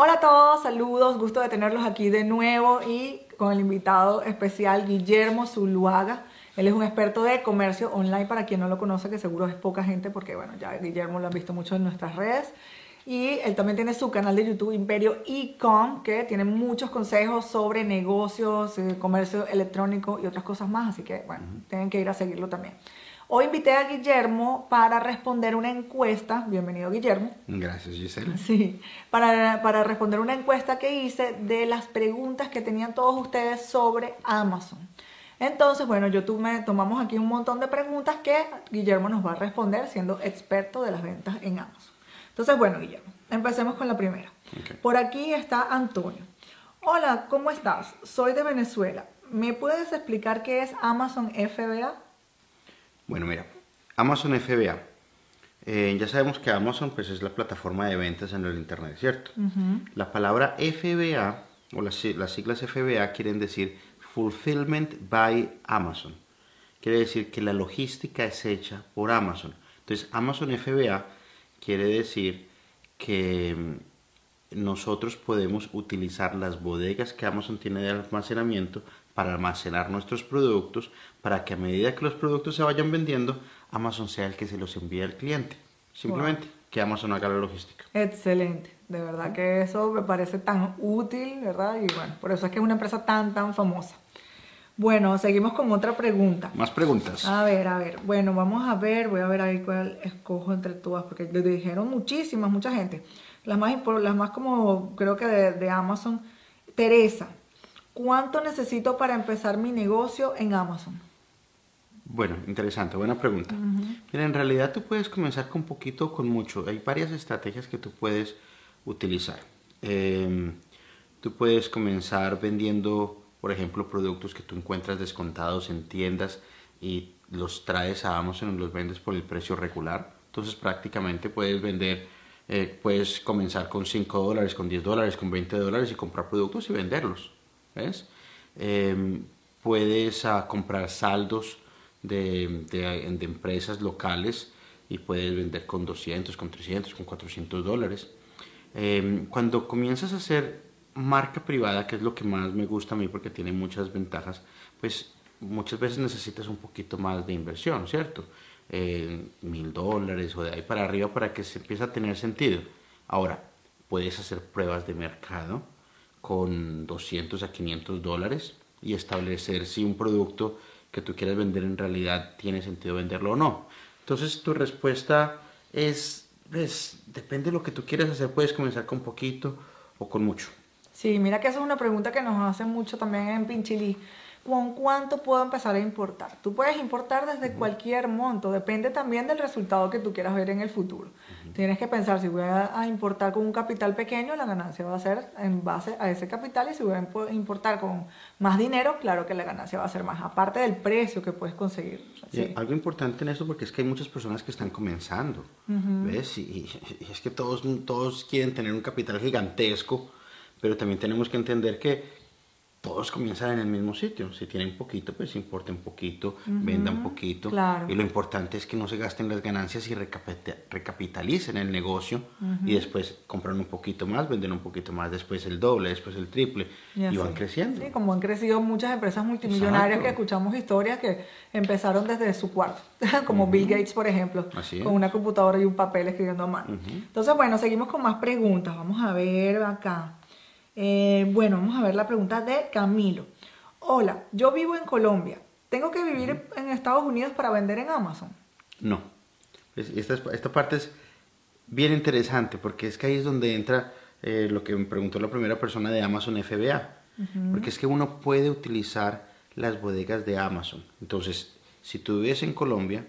Hola a todos, saludos, gusto de tenerlos aquí de nuevo y con el invitado especial Guillermo Zuluaga. Él es un experto de comercio online, para quien no lo conoce, que seguro es poca gente, porque bueno, ya Guillermo lo han visto mucho en nuestras redes. Y él también tiene su canal de YouTube Imperio Ecom, que tiene muchos consejos sobre negocios, eh, comercio electrónico y otras cosas más. Así que bueno, tienen que ir a seguirlo también. Hoy invité a Guillermo para responder una encuesta. Bienvenido, Guillermo. Gracias, Gisela. Sí, para, para responder una encuesta que hice de las preguntas que tenían todos ustedes sobre Amazon. Entonces, bueno, yo me tomamos aquí un montón de preguntas que Guillermo nos va a responder siendo experto de las ventas en Amazon. Entonces, bueno, Guillermo, empecemos con la primera. Por aquí está Antonio. Hola, ¿cómo estás? Soy de Venezuela. ¿Me puedes explicar qué es Amazon FBA? Bueno, mira, Amazon FBA. Eh, ya sabemos que Amazon pues, es la plataforma de ventas en el Internet, ¿cierto? La palabra FBA o las, las siglas FBA quieren decir Fulfillment by Amazon. Quiere decir que la logística es hecha por Amazon. Entonces, Amazon FBA quiere decir que mm, nosotros podemos utilizar las bodegas que Amazon tiene de almacenamiento para almacenar nuestros productos, para que a medida que los productos se vayan vendiendo, Amazon sea el que se los envíe al cliente. Simplemente que Amazon haga la logística. Excelente, de verdad que eso me parece tan útil, ¿verdad? Y bueno, por eso es que es una empresa tan, tan famosa. Bueno, seguimos con otra pregunta. Más preguntas. A ver, a ver. Bueno, vamos a ver, voy a ver ahí cuál escojo entre todas, porque le dijeron muchísimas, mucha gente. Las más, las más como creo que de, Amazon. Teresa, ¿cuánto necesito para empezar mi negocio en Amazon? Bueno, interesante, buena pregunta. Mira, en realidad tú puedes comenzar con poquito o con mucho. Hay varias estrategias que tú puedes utilizar. Em, tú puedes comenzar vendiendo por ejemplo, productos que tú encuentras descontados en tiendas y los traes a Amazon y los vendes por el precio regular. Entonces prácticamente puedes vender, eh, puedes comenzar con 5 dólares, con 10 dólares, con 20 dólares y comprar productos y venderlos. ¿Ves? Em, puedes comprar saldos de, de, empresas locales y puedes vender con 200, con 300, con 400 dólares. Em, cuando comienzas a hacer marca privada, que es lo que más me gusta a mí porque tiene muchas ventajas, pues muchas veces necesitas un poquito más de inversión, ¿cierto? Eh, mil dólares o de ahí para arriba para que se empiece a tener sentido. Ahora, puedes hacer pruebas de mercado con 200 a 500 dólares y establecer si un producto que tú quieres vender en realidad tiene sentido venderlo o no. Entonces tu respuesta es, pues, depende de lo que tú quieras hacer, puedes comenzar con poquito o con mucho. Sí, mira que esa es una pregunta que nos hacen mucho también en Pinchilí. ¿Con cuánto puedo empezar a importar? Tú puedes importar desde cualquier monto, depende también del resultado que tú quieras ver en el futuro. Tienes que pensar, si voy a, importar con un capital pequeño, la ganancia va a ser en base a ese capital y si voy a importar con más dinero, claro que la ganancia va a ser más, aparte del precio que puedes conseguir. Algo importante en eso porque es que hay muchas personas que están comenzando, ¿ves? Y, y, es que todos, todos quieren tener un capital gigantesco pero también tenemos que entender que todos comienzan en el mismo sitio. Si tienen poquito, pues importen poquito, vendan poquito. Y lo importante es que no se gasten las ganancias y recapitalicen el negocio y después compran un poquito más, venden un poquito más, después el doble, después el triple y, van creciendo. Sí, como han crecido muchas empresas multimillonarias que escuchamos historias que empezaron desde su cuarto, como Bill Gates, por ejemplo, con una computadora y un papel escribiendo a mano. Entonces, bueno, seguimos con más preguntas. Vamos a ver acá. Eh, bueno, vamos a ver la pregunta de Camilo. Hola, yo vivo en Colombia. ¿Tengo que vivir en Estados Unidos para vender en Amazon? No. Esta, esta parte es bien interesante porque es que ahí es donde entra eh, lo que me preguntó la primera persona de Amazon FBA. Porque es que uno puede utilizar las bodegas de Amazon. Entonces, si tú vives en Colombia,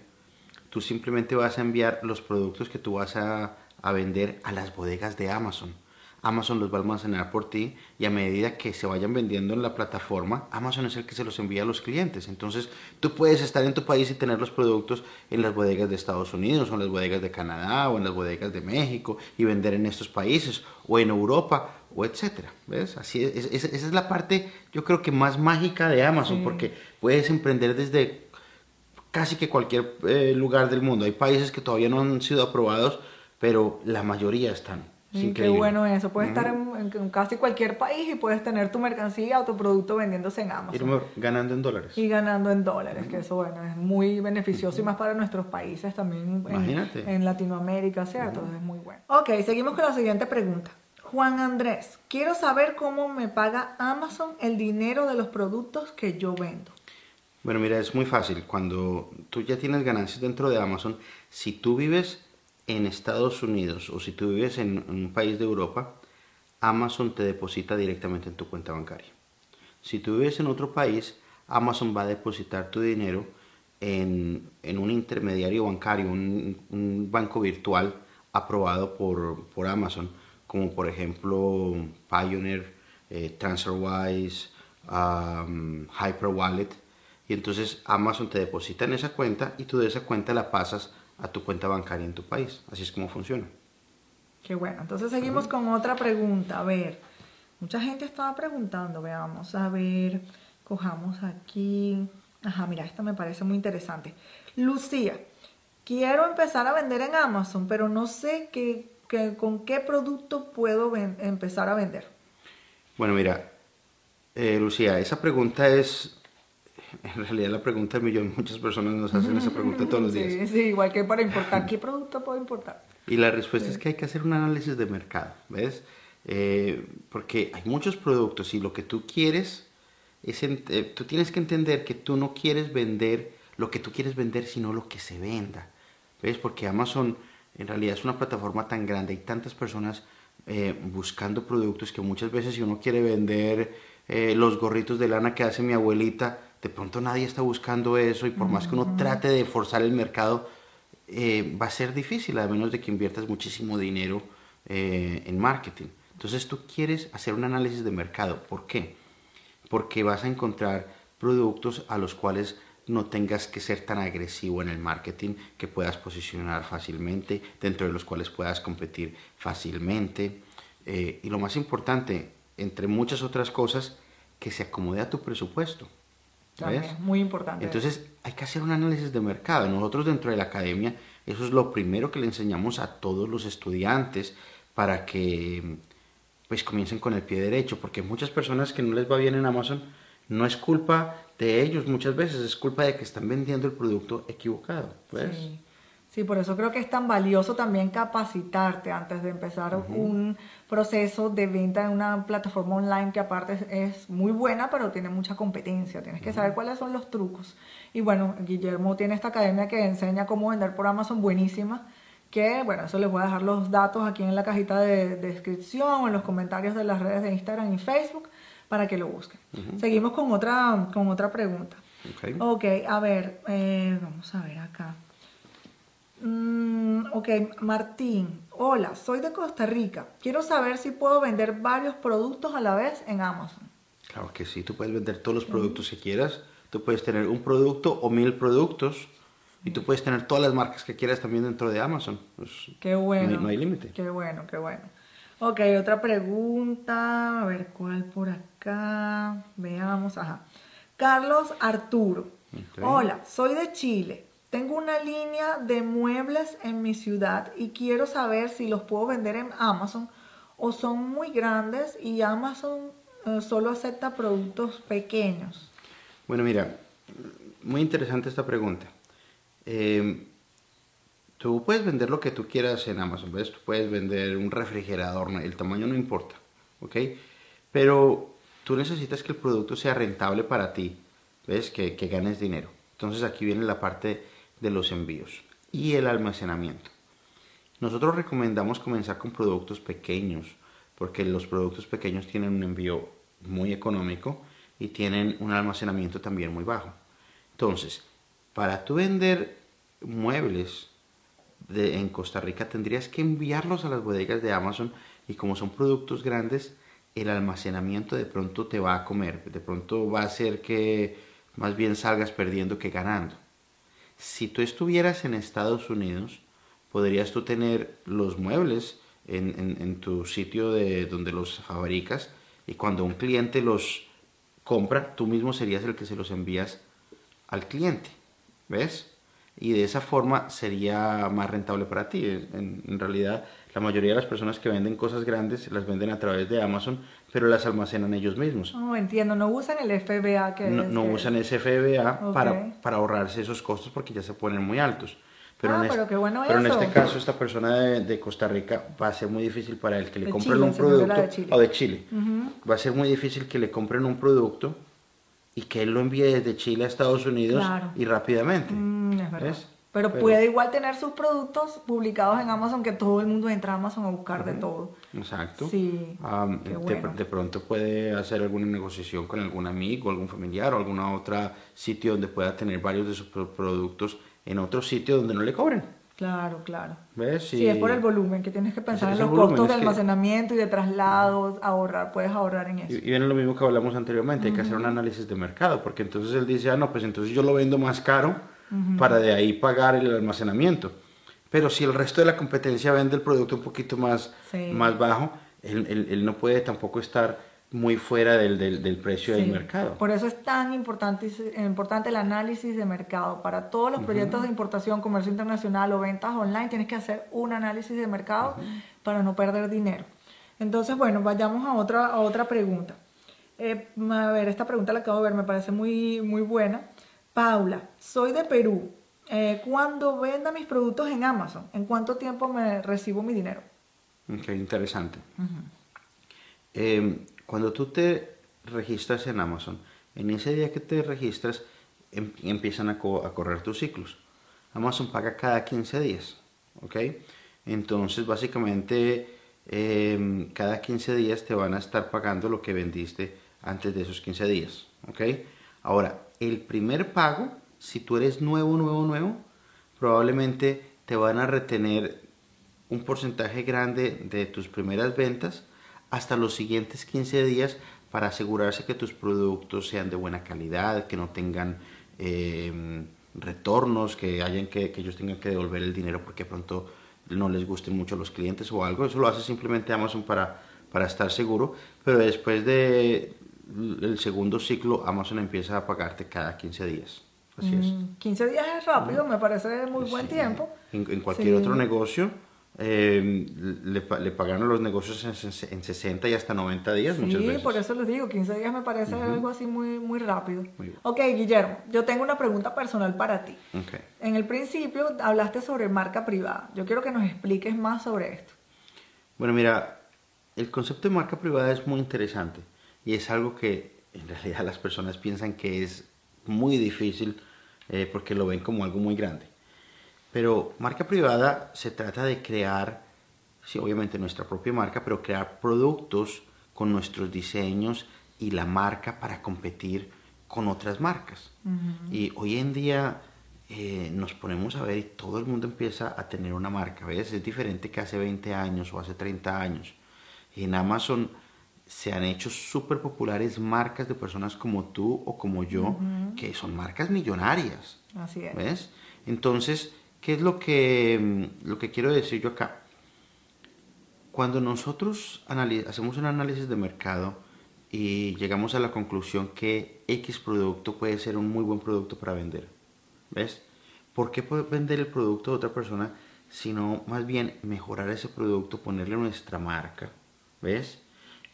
tú simplemente vas a enviar los productos que tú vas a, a vender a las bodegas de Amazon. Amazon los va a almacenar por ti y a medida que se vayan vendiendo en la plataforma, Amazon es el que se los envía a los clientes. Entonces tú puedes estar en tu país y tener los productos en las bodegas de Estados Unidos o en las bodegas de Canadá o en las bodegas de México y vender en estos países o en Europa o etcétera. ¿Ves? Así es, esa es la parte yo creo que más mágica de Amazon porque puedes emprender desde casi que cualquier eh, lugar del mundo. Hay países que todavía no han sido aprobados, pero la mayoría están. Sí, qué bueno eso. Puedes estar en, casi cualquier país y puedes tener tu mercancía o tu producto vendiéndose en Amazon. Y ganando en dólares. Y ganando en dólares, que eso bueno, es muy beneficioso y más para nuestros países también en, en, Latinoamérica, ¿cierto? Es muy bueno. Ok, seguimos con la siguiente pregunta. Juan Andrés, quiero saber cómo me paga Amazon el dinero de los productos que yo vendo. Bueno, mira, es muy fácil. Cuando tú ya tienes ganancias dentro de Amazon, si tú vives en Estados Unidos o si tú vives en, un país de Europa, Amazon te deposita directamente en tu cuenta bancaria. Si tú vives en otro país, Amazon va a depositar tu dinero en, un intermediario bancario, un, banco virtual aprobado por, Amazon, como por ejemplo Pioneer, eh, TransferWise, um, Hyperwallet. Y entonces Amazon te deposita en esa cuenta y tú de esa cuenta la pasas a tu cuenta bancaria en tu país. Así es como funciona. Qué bueno. Entonces seguimos con otra pregunta. A ver, mucha gente estaba preguntando, veamos, a ver, cojamos aquí. Ajá, mira, esta me parece muy interesante. Lucía, quiero empezar a vender en Amazon, pero no sé qué, con qué producto puedo empezar a vender. Bueno, mira, eh, Lucía, esa pregunta es en realidad la pregunta del millón, muchas personas nos hacen esa pregunta todos los días. Sí, sí, igual que para importar, ¿qué producto puedo importar? Y la respuesta es que hay que hacer un análisis de mercado, ¿ves? Eh, porque hay muchos productos y lo que tú quieres es, eh, tú tienes que entender que tú no quieres vender lo que tú quieres vender, sino lo que se venda, ¿ves? Porque Amazon en realidad es una plataforma tan grande, hay tantas personas eh, buscando productos que muchas veces si uno quiere vender los gorritos de lana que hace mi abuelita, de pronto nadie está buscando eso y por más que uno trate de forzar el mercado, eh, va a ser difícil, a menos de que inviertas muchísimo dinero eh, en marketing. Entonces tú quieres hacer un análisis de mercado. ¿Por qué? Porque vas a encontrar productos a los cuales no tengas que ser tan agresivo en el marketing, que puedas posicionar fácilmente, dentro de los cuales puedas competir fácilmente. Eh, y lo más importante, entre muchas otras cosas, que se acomode a tu presupuesto muy importante. Entonces hay que hacer un análisis de mercado. Nosotros dentro de la academia, eso es lo primero que le enseñamos a todos los estudiantes para que pues comiencen con el pie derecho, porque muchas personas que no les va bien en Amazon, no es culpa de ellos muchas veces, es culpa de que están vendiendo el producto equivocado. Pues. Sí, por eso creo que es tan valioso también capacitarte antes de empezar un proceso de venta en una plataforma online que aparte es muy buena, pero tiene mucha competencia. Tienes que saber cuáles son los trucos. Y bueno, Guillermo tiene esta academia que enseña cómo vender por Amazon buenísima, que bueno, eso les voy a dejar los datos aquí en la cajita de, descripción o en los comentarios de las redes de Instagram y Facebook para que lo busquen. Seguimos con otra, con otra pregunta. Ok, a ver, eh, vamos a ver acá. Mm, ok, Martín. Hola, soy de Costa Rica. Quiero saber si puedo vender varios productos a la vez en Amazon. Claro que sí, tú puedes vender todos los productos que quieras. Tú puedes tener un producto o mil productos y tú puedes tener todas las marcas que quieras también dentro de Amazon. Pues, qué bueno. No hay, límite. Qué bueno, qué bueno. Ok, otra pregunta. A ver, ¿cuál por acá? Veamos. Ajá. Carlos Arturo. Hola, soy de Chile. Tengo una línea de muebles en mi ciudad y quiero saber si los puedo vender en Amazon o son muy grandes y Amazon eh, solo acepta productos pequeños. Bueno, mira, muy interesante esta pregunta. Em, tú puedes vender lo que tú quieras en Amazon, ¿ves? Tú puedes vender un refrigerador, el tamaño no importa, ¿ok? Pero tú necesitas que el producto sea rentable para ti, ¿ves? Que, que ganes dinero. Entonces aquí viene la parte de los envíos y el almacenamiento. Nosotros recomendamos comenzar con productos pequeños porque los productos pequeños tienen un envío muy económico y tienen un almacenamiento también muy bajo. Entonces, para tú vender muebles en Costa Rica tendrías que enviarlos a las bodegas de Amazon y como son productos grandes, el almacenamiento de pronto te va a comer, de pronto va a hacer que más bien salgas perdiendo que ganando si tú estuvieras en Estados Unidos, podrías tú tener los muebles en, tu sitio de donde los fabricas y cuando un cliente los compra, tú mismo serías el que se los envías al cliente. ¿Ves? y de esa forma sería más rentable para ti. En, en, realidad, la mayoría de las personas que venden cosas grandes las venden a través de Amazon, pero las almacenan ellos mismos. No, entiendo, no usan el FBA que No, es, no que- usan ese FBA para, para ahorrarse esos costos porque ya se ponen muy altos. Pero, Ah, en, pero este, bueno pero en eso. este caso, esta persona de, de Costa Rica va a ser muy difícil para él que le De compren Chile, un el producto de Chile. o de Chile. Va a ser muy difícil que le compren un producto y que él lo envíe desde Chile a Estados Unidos Claro. y rápidamente. Mm, es. Pero, Pero- puede igual tener sus productos publicados en Amazon que todo el mundo entra a Amazon a buscar de todo. Exacto. Sí, qué de, bueno. de pronto puede hacer alguna negociación con algún amigo, algún familiar o algún otro sitio donde pueda tener varios de sus pro- productos en otro sitio donde no le cobren. Claro, claro. ¿Ves? Sí, es por el volumen, que tienes que pensar Es en los volumen, costos de que- almacenamiento y de traslados, ahorrar, puedes ahorrar en eso. Y, y viene lo mismo que hablamos anteriormente, hay que hacer un análisis de mercado, porque entonces él dice, ah, no, pues entonces yo lo vendo más caro para de ahí pagar el almacenamiento. Pero si el resto de la competencia vende el producto un poquito más, Sí. más bajo, él, él- él no puede tampoco estar muy fuera del, del- del precio del mercado. Por eso es tan importante, importante el análisis de mercado. Para todos los proyectos de importación, comercio internacional o ventas online, tienes que hacer un análisis de mercado para no perder dinero. Entonces, bueno, vayamos a otra, a otra pregunta. Eh, a ver, esta pregunta la acabo de ver, me parece muy, muy buena. Paula, soy de Perú. Eh, cuando venda mis productos en Amazon, ¿en cuánto tiempo me recibo mi dinero? Ok, interesante. Eh, cuando tú te registras en Amazon, en ese día que te registras, em- empiezan a, co- a correr tus ciclos. Amazon paga cada 15 días, ¿ok? Entonces, básicamente, em, cada 15 días te van a estar pagando lo que vendiste antes de esos 15 días, ¿ok? Ahora, el primer pago, si tú eres nuevo, nuevo, nuevo, probablemente te van a retener un porcentaje grande de tus primeras ventas hasta los siguientes 15 días para asegurarse que tus productos sean de buena calidad, que no tengan eh, retornos, que, hayan que, ellos tengan que devolver el dinero porque pronto no les gusten mucho los clientes o algo. Eso lo hace simplemente Amazon para, para estar seguro, pero después de el segundo ciclo Amazon empieza a pagarte cada 15 días. Así es. Mm, 15 días es rápido, me parece muy buen Sí. tiempo. En, en cualquier Sí. otro negocio eh, le, le pagan a los negocios en, en 60 y hasta 90 días muchas Sí, veces. por eso les digo, 15 días me parece algo así muy, muy rápido. Muy. Ok, Guillermo, yo tengo una pregunta personal para ti. Ok. En el principio hablaste sobre marca privada. Yo quiero que nos expliques más sobre esto. Bueno, mira, el concepto de marca privada es muy interesante y es algo que en realidad las personas piensan que es muy difícil eh, porque lo ven como algo muy grande. Pero marca privada se trata de crear, sí, obviamente nuestra propia marca, pero crear productos con nuestros diseños y la marca para competir con otras marcas. Y hoy en día eh, nos ponemos a ver y todo el mundo empieza a tener una marca, ¿ves? Es diferente que hace 20 años o hace 30 años. En Amazon se han hecho súper populares marcas de personas como tú o como yo, que son marcas millonarias. Así es. ¿Ves? Entonces, ¿qué es lo que, mm, lo que quiero decir yo acá? Cuando nosotros hacemos un análisis de mercado y llegamos a la conclusión que X producto puede ser un muy buen producto para vender, ¿ves? ¿Por qué puede vender el producto de otra persona sino más bien mejorar ese producto, ponerle nuestra marca, ¿ves?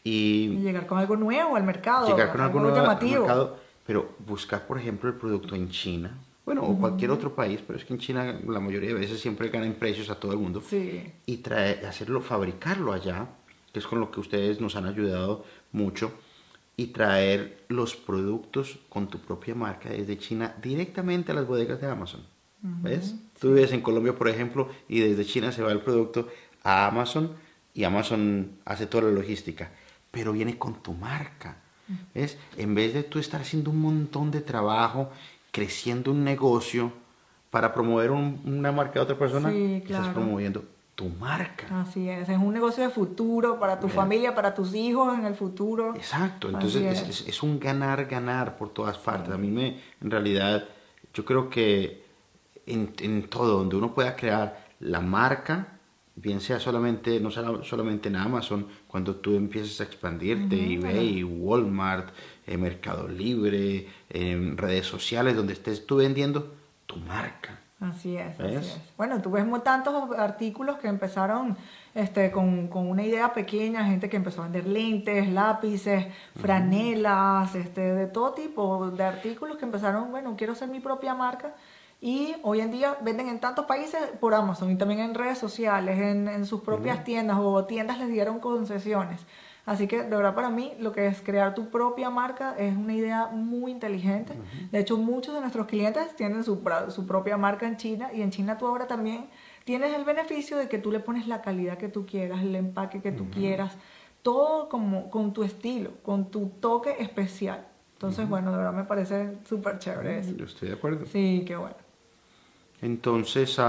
Y Y llegar con algo nuevo al mercado. llegar con algo nuevo al llamativo. mercado, pero buscar, por ejemplo, el producto en China, bueno, o cualquier otro país, pero es que en China la mayoría de veces siempre ganan precios a todo el mundo, Sí. y traer, hacerlo, fabricarlo allá, que es con lo que ustedes nos han ayudado mucho, y traer los productos con tu propia marca desde China directamente a las bodegas de Amazon. ¿Ves? Tú vives en Colombia, por ejemplo, y desde China se va el producto a Amazon y Amazon hace toda la logística, pero viene con tu marca. ¿Ves? En vez de tú estar haciendo un montón de trabajo, creciendo un negocio para promover un- una marca de otra persona, Sí, estás claro. promoviendo tu marca. Así es. Es un negocio de futuro para tu familia, para tus hijos en el futuro. Exacto, entonces es, es. es- un ganar-ganar por todas partes. A mí me, en realidad, yo creo que en, en todo, donde uno pueda crear la marca, bien sea solamente, no sea solamente en Amazon, cuando tú empieces a expandirte, eBay, Walmart, eh, Mercado Libre, en redes sociales, donde estés tú vendiendo tu marca. Así es, así es. Bueno, tú ves tantos artículos que empezaron este, con, con una idea pequeña, gente que empezó a vender lentes, lápices, franelas, este, de todo tipo de artículos que empezaron, bueno, quiero ser mi propia marca. Y hoy en día venden en tantos países por Amazon y también en redes sociales, en, en sus propias tiendas o tiendas les dieron concesiones. Así que de verdad para mí lo que es crear tu propia marca es una idea muy inteligente. De hecho muchos de nuestros clientes tienen su, su propia marca en China y en China tú ahora también tienes el beneficio de que tú le pones la calidad que tú quieras, el empaque que tú quieras, todo como con tu estilo, con tu toque especial. Entonces bueno, de verdad me parece súper chévere eso. Yo estoy de acuerdo. Sí, qué bueno. Entonces,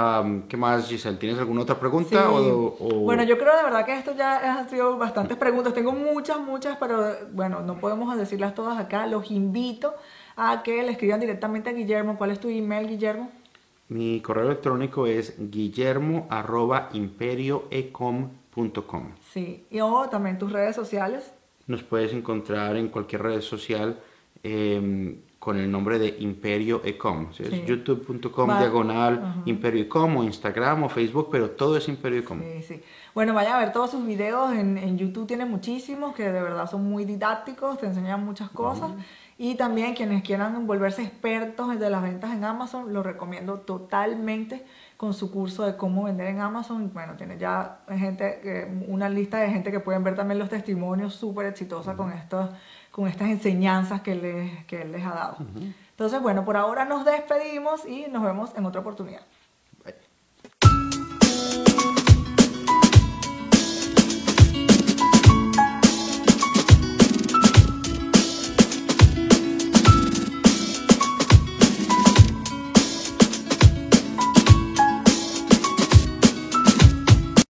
¿qué más, Giselle? ¿Tienes alguna otra pregunta? Sí. O, o- Bueno, yo creo de verdad que esto ya han sido bastantes preguntas. Tengo muchas, muchas, pero bueno, no podemos decirlas todas acá. Los invito a que le escriban directamente a Guillermo. ¿Cuál es tu email, Guillermo? Mi correo electrónico es guillermo arroba imperioecom.com. Sí. Y o también tus redes sociales. Nos puedes encontrar en cualquier red social eh, con el nombre de Imperio Ecom. ¿sí? Es Sí. youtube.com diagonal Ajá. Imperio Ecom o Instagram o Facebook, pero todo es Imperio Ecom. Sí, sí. Bueno, vayan a ver todos sus videos. En, en YouTube tiene muchísimos que de verdad son muy didácticos, te enseñan muchas cosas. Y también quienes quieran volverse expertos de las ventas en Amazon, lo recomiendo totalmente con su curso de cómo vender en Amazon. Bueno, tiene ya gente, una lista de gente que pueden ver también los testimonios súper exitosa con, estos, con estas enseñanzas que, les, que él les ha dado. Entonces, bueno, por ahora nos despedimos y nos vemos en otra oportunidad.